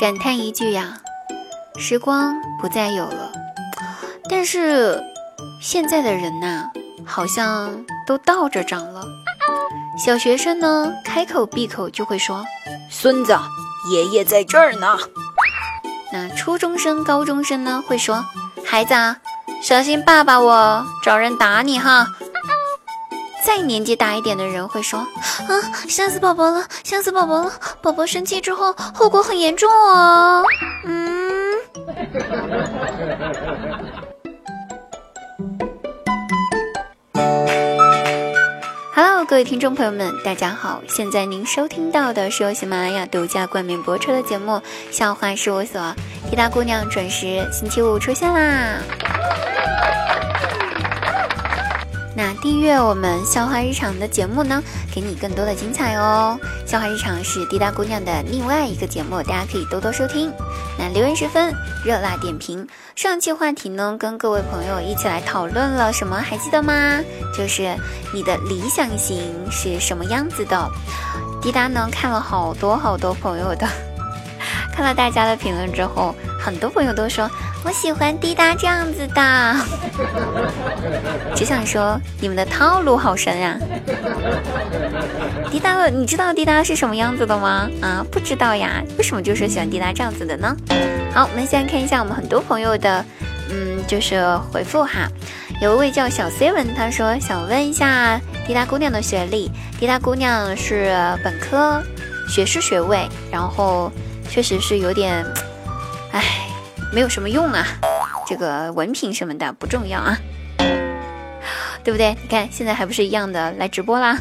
感叹一句呀，时光不再有了。但是现在的人呐，好像都倒着长了。小学生呢，开口闭口就会说：“孙子，爷爷在这儿呢。”那初中生、高中生呢，会说：“孩子啊，小心爸爸我找人打你哈。”再年纪大一点的人会说：“啊，吓死宝宝了，吓死宝宝了！宝宝生气之后，后果很严重哦。”嗯。各位听众朋友们，大家好！现在您收听到的是由喜马拉雅独家冠名播出的节目《笑话事务所》，滴答姑娘准时星期五出现啦。订阅我们笑话日常的节目呢，给你更多的精彩哦。笑话日常是滴答姑娘的另外一个节目，大家可以多多收听。那留言十分，热辣点评。上期话题呢，跟各位朋友一起来讨论了什么？还记得吗？就是你的理想型是什么样子的？滴答呢看了好多好多朋友的，看了大家的评论之后，很多朋友都说。我喜欢滴答这样子的，只想说你们的套路好深呀！滴答的，你知道滴答是什么样子的吗？啊，不知道呀？为什么就是喜欢滴答这样子的呢？好，我们先看一下我们很多朋友的，嗯，就是回复哈。有一位叫小 seven，他说想问一下滴答姑娘的学历。滴答姑娘是本科学士学位，然后确实是有点，唉。没有什么用啊，这个文凭什么的不重要啊，对不对？你看现在还不是一样的来直播啦。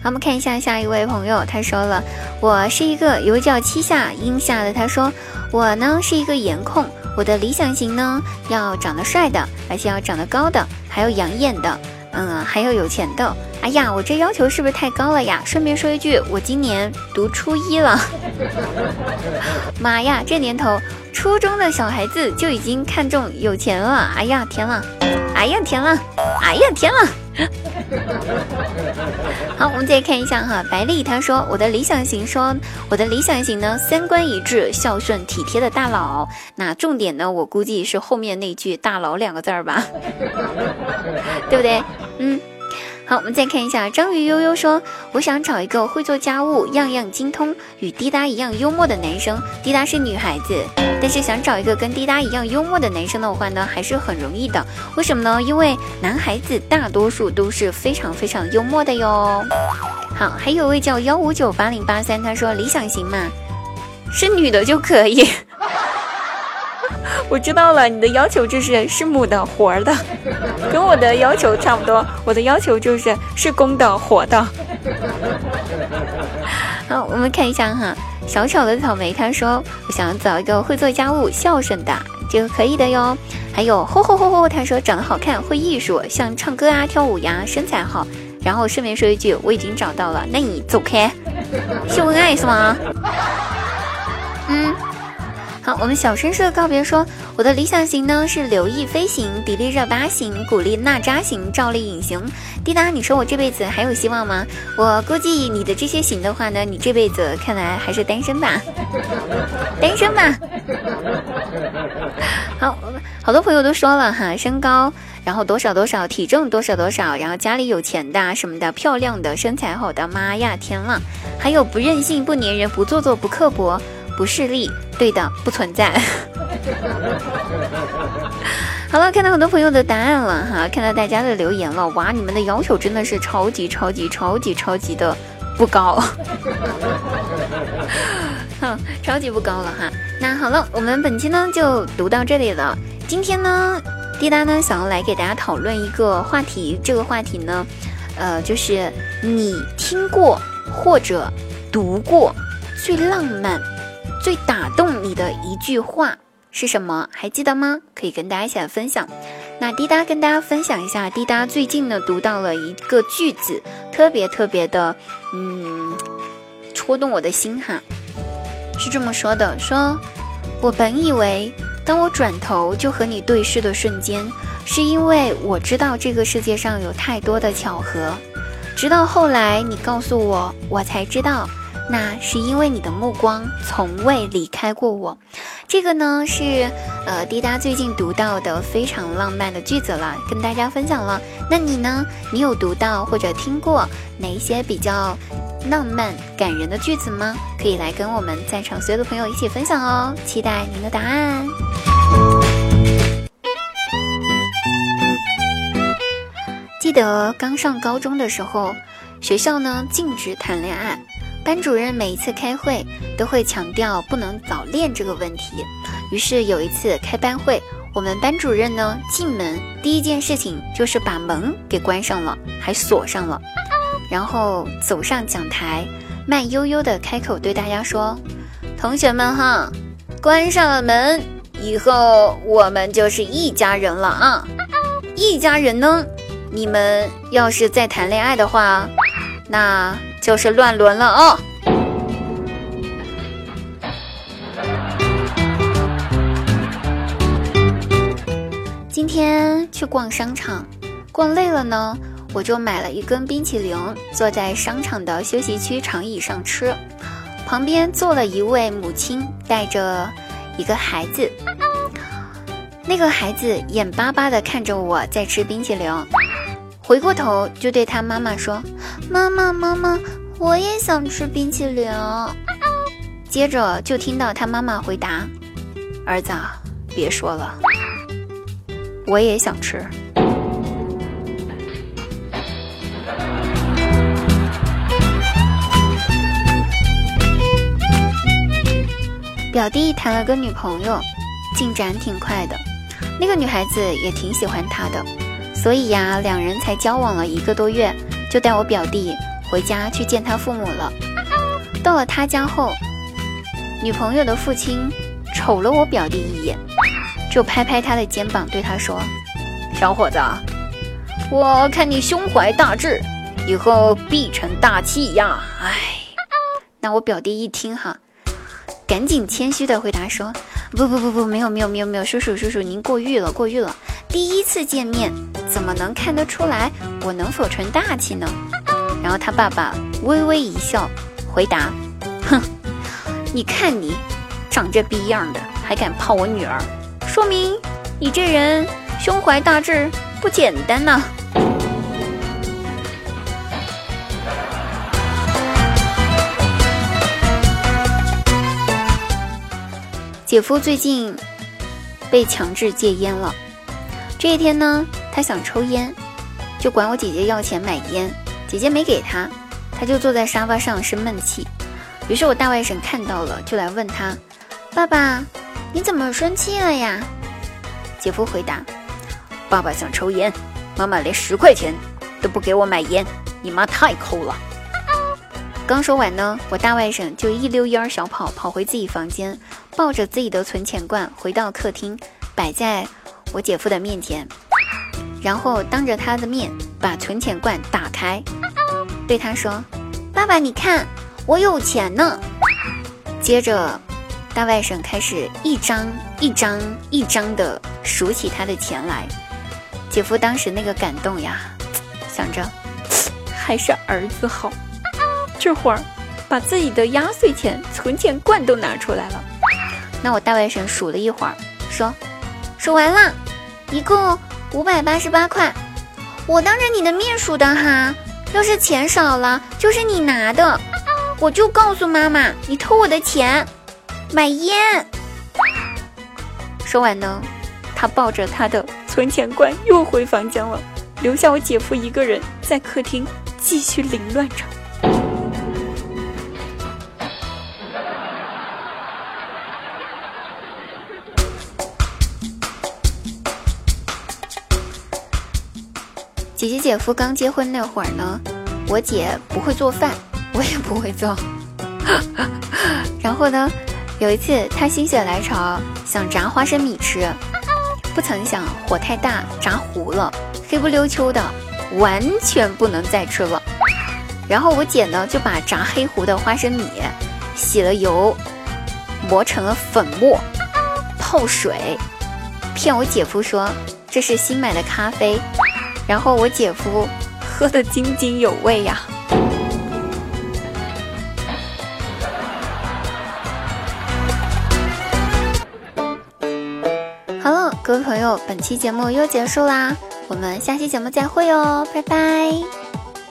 好，我们看一下下一位朋友，他说了，我是一个有叫七下阴下的，他说我呢是一个颜控，我的理想型呢要长得帅的，而且要长得高的，还有养眼的。嗯，还要有钱的。哎呀，我这要求是不是太高了呀？顺便说一句，我今年读初一了。妈呀，这年头，初中的小孩子就已经看重有钱了。哎呀天了，哎呀天了，哎呀天了。好，我们再看一下哈，白丽她说我的理想型，说我的理想型呢，三观一致、孝顺体贴的大佬。那重点呢，我估计是后面那句“大佬”两个字儿吧，对不对？嗯。好，我们再看一下，章鱼悠悠说：“我想找一个会做家务、样样精通、与滴答一样幽默的男生。滴答是女孩子，但是想找一个跟滴答一样幽默的男生的话呢，还是很容易的。为什么呢？因为男孩子大多数都是非常非常幽默的哟。好，还有位叫幺五九八零八三，他说理想型嘛，是女的就可以。”我知道了，你的要求就是是母的活的，跟我的要求差不多。我的要求就是是公的活的。好，我们看一下哈，小巧的草莓他说，我想找一个会做家务、孝顺的，这个可以的哟。还有吼吼吼吼，他说长得好看、会艺术，像唱歌啊、跳舞呀，身材好。然后顺便说一句，我已经找到了，那你走开，秀恩爱是吗？嗯。好，我们小绅士的告别说，我的理想型呢是刘亦菲型、迪丽热巴型、古力娜扎型、赵丽颖型。滴答，你说我这辈子还有希望吗？我估计你的这些型的话呢，你这辈子看来还是单身吧，单身吧。好，好多朋友都说了哈，身高，然后多少多少，体重多少多少，然后家里有钱的什么的，漂亮的，身材好的，妈呀，天了，还有不任性、不粘人、不做作、不刻薄。不势利，对的，不存在。好了，看到很多朋友的答案了哈，看到大家的留言了，哇，你们的要求真的是超级超级超级超级的不高，哼，超级不高了哈。那好了，我们本期呢就读到这里了。今天呢，滴答呢想要来给大家讨论一个话题，这个话题呢，呃，就是你听过或者读过最浪漫。最打动你的一句话是什么？还记得吗？可以跟大家一起来分享。那滴答跟大家分享一下，滴答最近呢读到了一个句子，特别特别的，嗯，戳动我的心哈。是这么说的：说我本以为，当我转头就和你对视的瞬间，是因为我知道这个世界上有太多的巧合。直到后来你告诉我，我才知道。那是因为你的目光从未离开过我。这个呢是呃滴答最近读到的非常浪漫的句子了，跟大家分享了。那你呢？你有读到或者听过哪一些比较浪漫感人的句子吗？可以来跟我们在场所有的朋友一起分享哦，期待您的答案。记得刚上高中的时候，学校呢禁止谈恋爱。班主任每一次开会都会强调不能早恋这个问题。于是有一次开班会，我们班主任呢进门第一件事情就是把门给关上了，还锁上了，然后走上讲台，慢悠悠的开口对大家说：“同学们哈，关上了门以后，我们就是一家人了啊！一家人呢，你们要是再谈恋爱的话，那……”就是乱伦了哦！今天去逛商场，逛累了呢，我就买了一根冰淇淋，坐在商场的休息区长椅上吃。旁边坐了一位母亲，带着一个孩子。那个孩子眼巴巴地看着我在吃冰淇淋。回过头就对他妈妈说：“妈妈，妈妈，我也想吃冰淇淋。”接着就听到他妈妈回答：“儿子，别说了，我也想吃。”表弟谈了个女朋友，进展挺快的，那个女孩子也挺喜欢他的。所以呀，两人才交往了一个多月，就带我表弟回家去见他父母了。到了他家后，女朋友的父亲瞅了我表弟一眼，就拍拍他的肩膀，对他说：“小伙子，我看你胸怀大志，以后必成大器呀。”哎，那我表弟一听哈，赶紧谦虚的回答说：“不不不不，没有没有没有没有，叔叔叔叔您过誉了过誉了。”第一次见面，怎么能看得出来我能否成大器呢？然后他爸爸微微一笑，回答：“ 哼，你看你长这逼样的，还敢泡我女儿，说明你这人胸怀大志，不简单呐。”姐夫最近被强制戒烟了。这一天呢，他想抽烟，就管我姐姐要钱买烟，姐姐没给他，他就坐在沙发上生闷气。于是我大外甥看到了，就来问他：“爸爸，你怎么生气了呀？”姐夫回答：“爸爸想抽烟，妈妈连十块钱都不给我买烟，你妈太抠了。”刚说完呢，我大外甥就一溜烟儿小跑跑回自己房间，抱着自己的存钱罐回到客厅，摆在。我姐夫的面前，然后当着他的面把存钱罐打开，对他说：“爸爸，你看我有钱呢。”接着，大外甥开始一张一张一张的数起他的钱来。姐夫当时那个感动呀，想着还是儿子好，这会儿把自己的压岁钱、存钱罐都拿出来了。那我大外甥数了一会儿，说：“数完了。”一共五百八十八块，我当着你的面数的哈，要是钱少了，就是你拿的，我就告诉妈妈你偷我的钱买烟。说完呢，他抱着他的存钱罐又回房间了，留下我姐夫一个人在客厅继续凌乱着。姐姐姐夫刚结婚那会儿呢，我姐不会做饭，我也不会做。然后呢，有一次她心血来潮想炸花生米吃，不曾想火太大炸糊了，黑不溜秋的，完全不能再吃了。然后我姐呢就把炸黑糊的花生米洗了油，磨成了粉末，泡水，骗我姐夫说这是新买的咖啡。然后我姐夫喝的津津有味呀。好了各位朋友本期节目又结束啦我们下期节目再会哦拜拜。